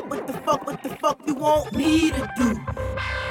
fuck, what the fuck, what the fuck you want me to do?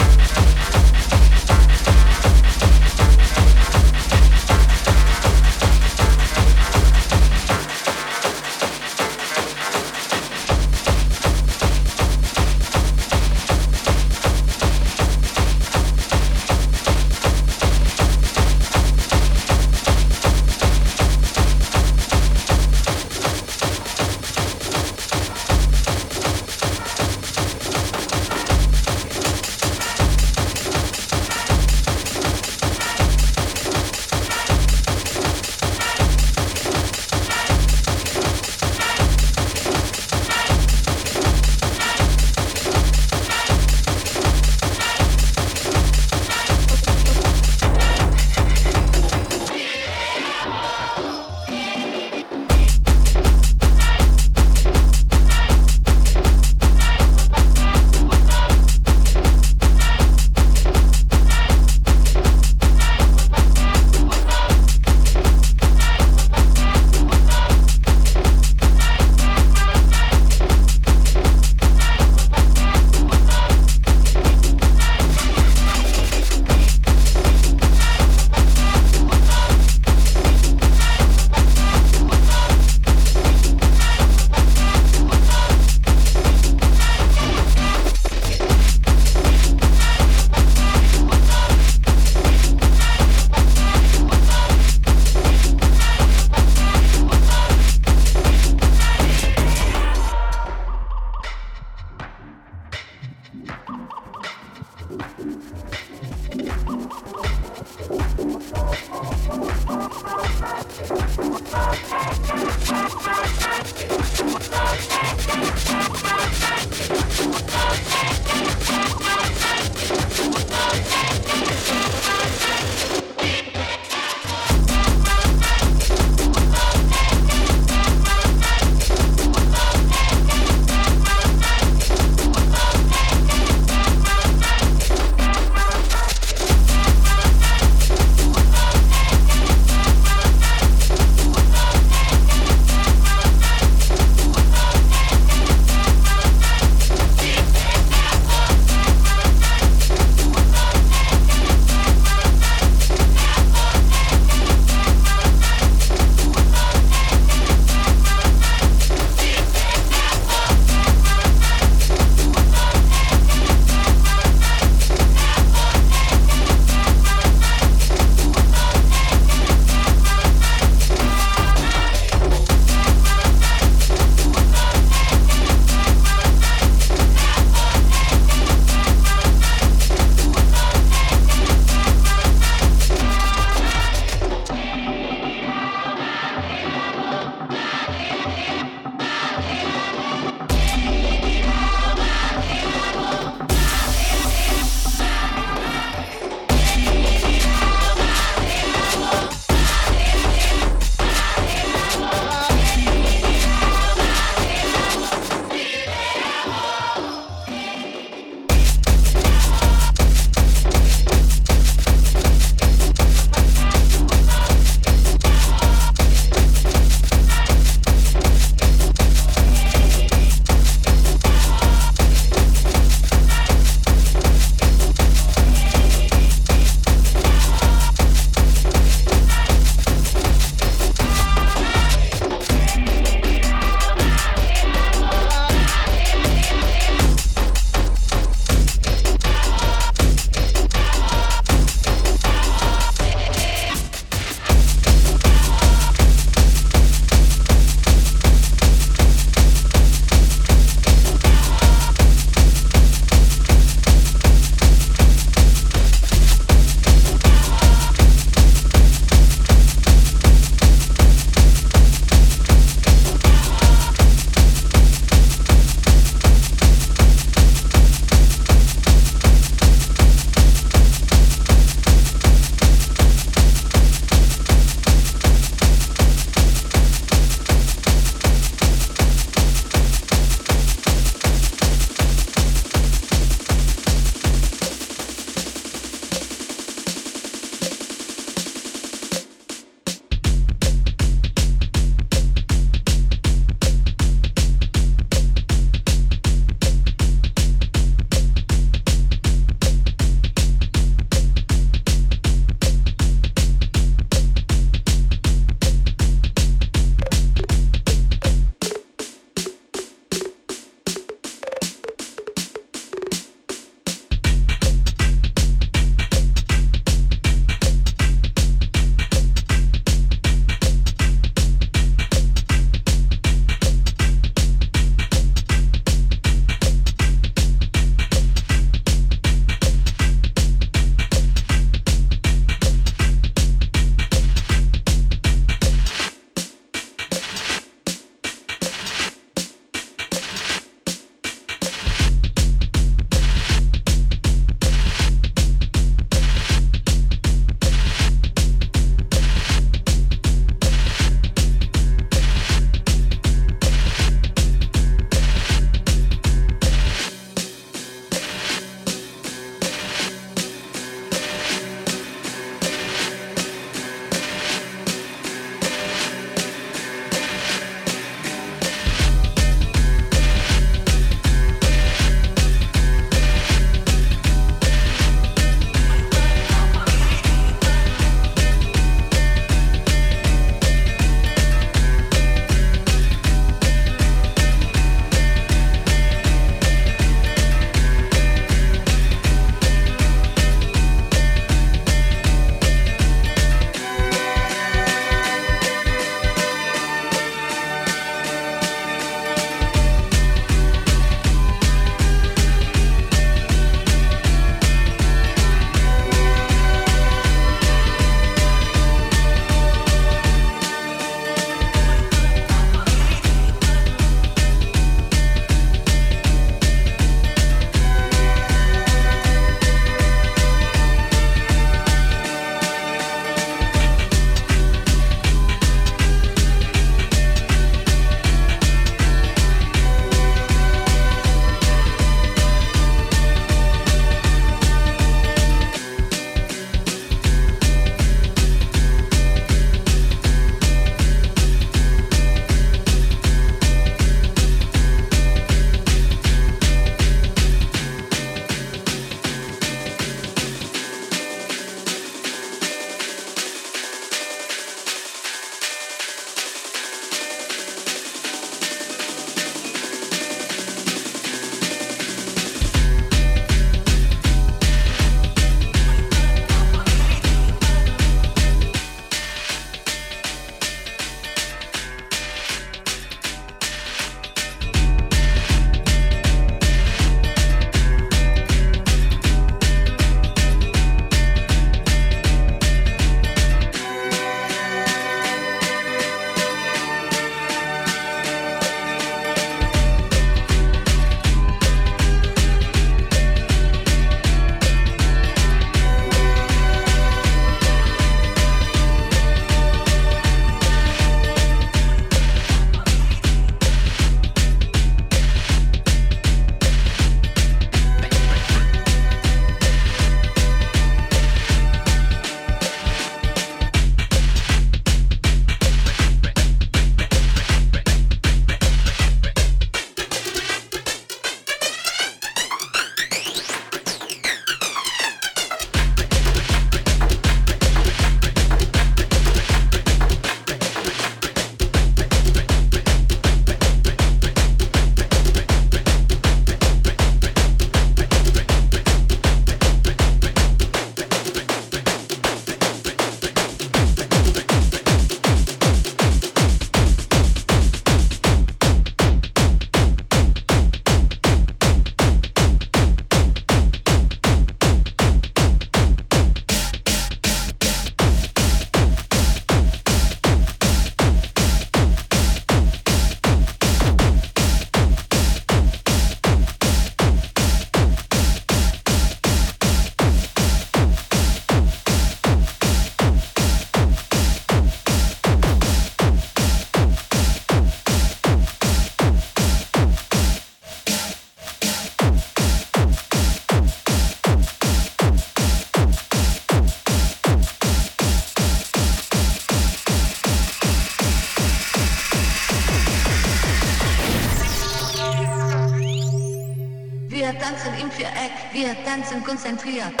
Attention, concentriert.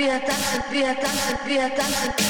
be a dancer, be a dancer, be a dancer.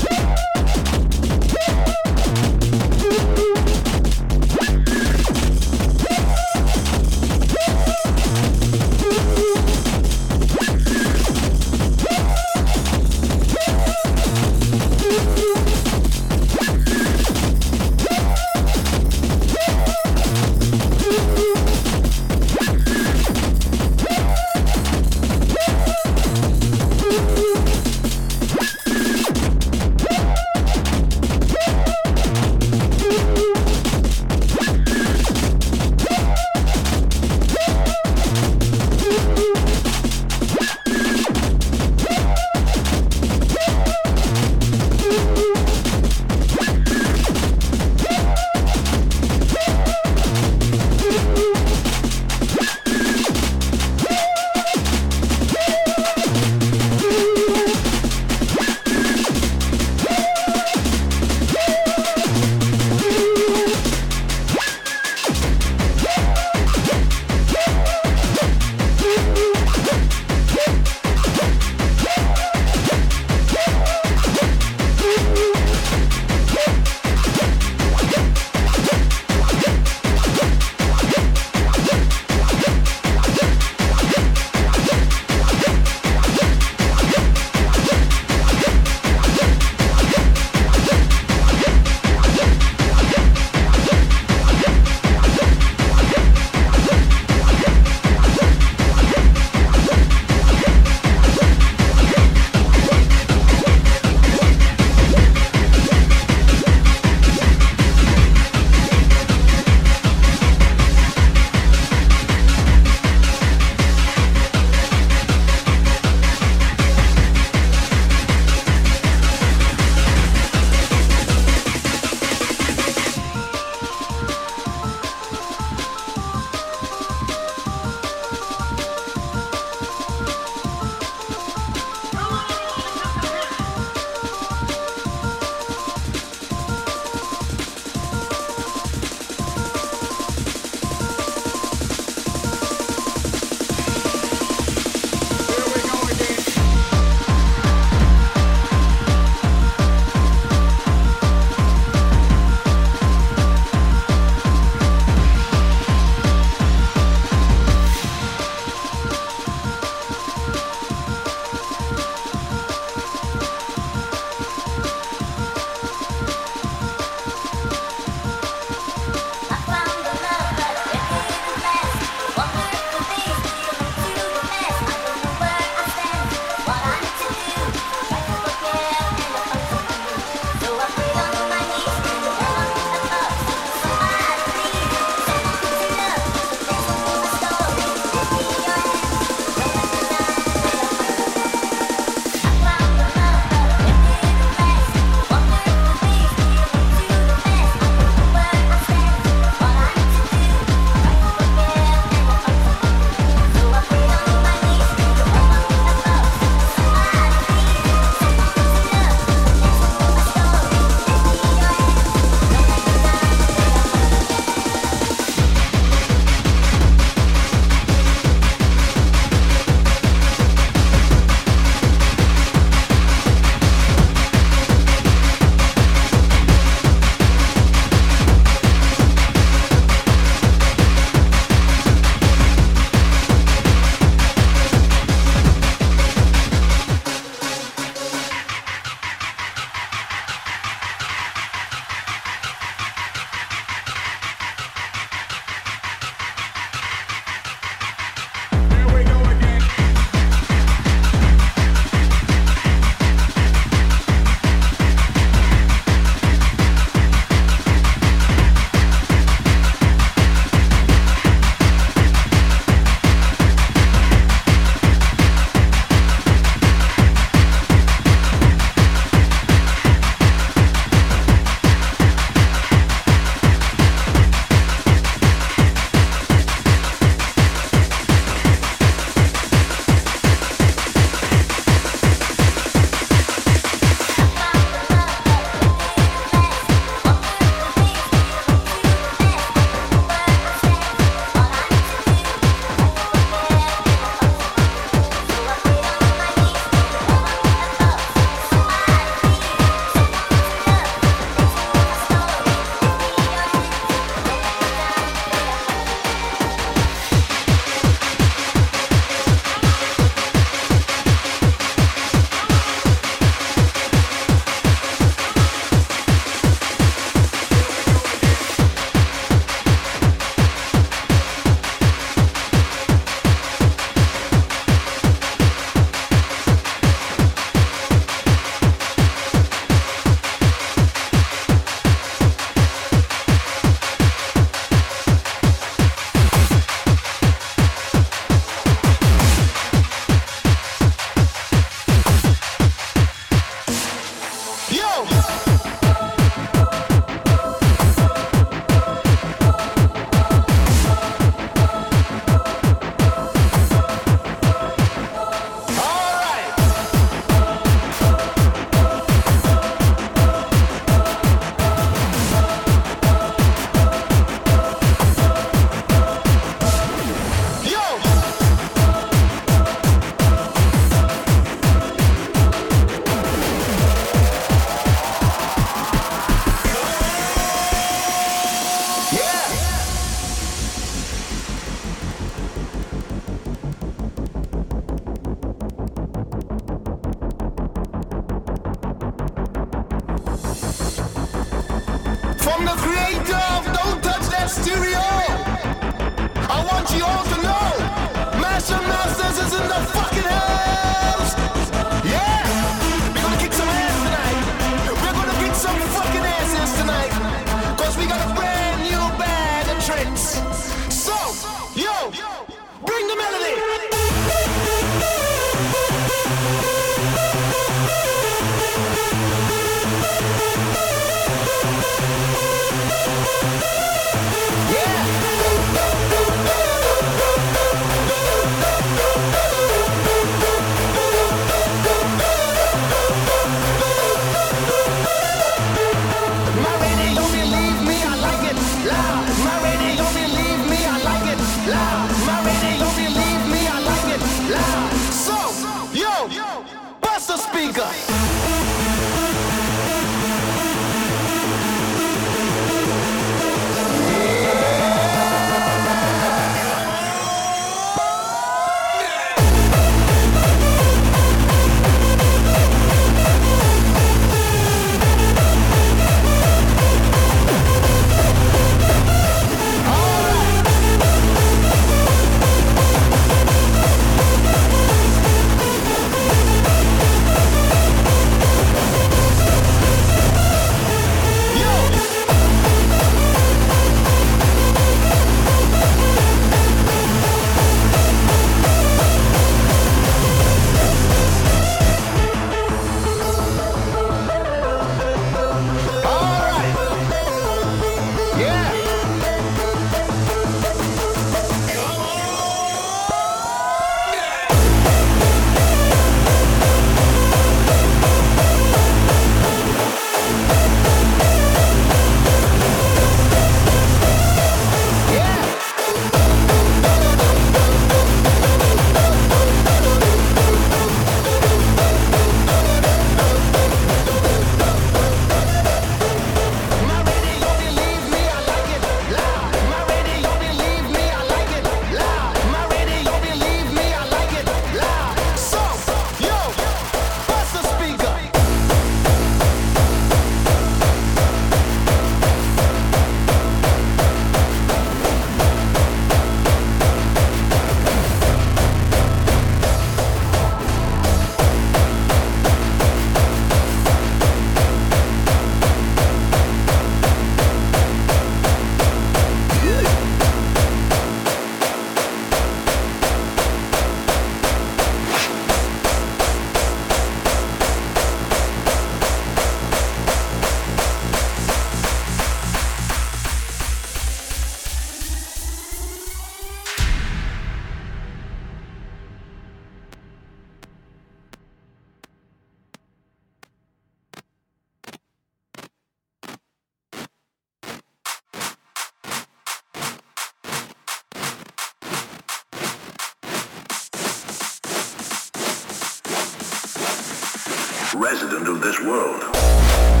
way to this world.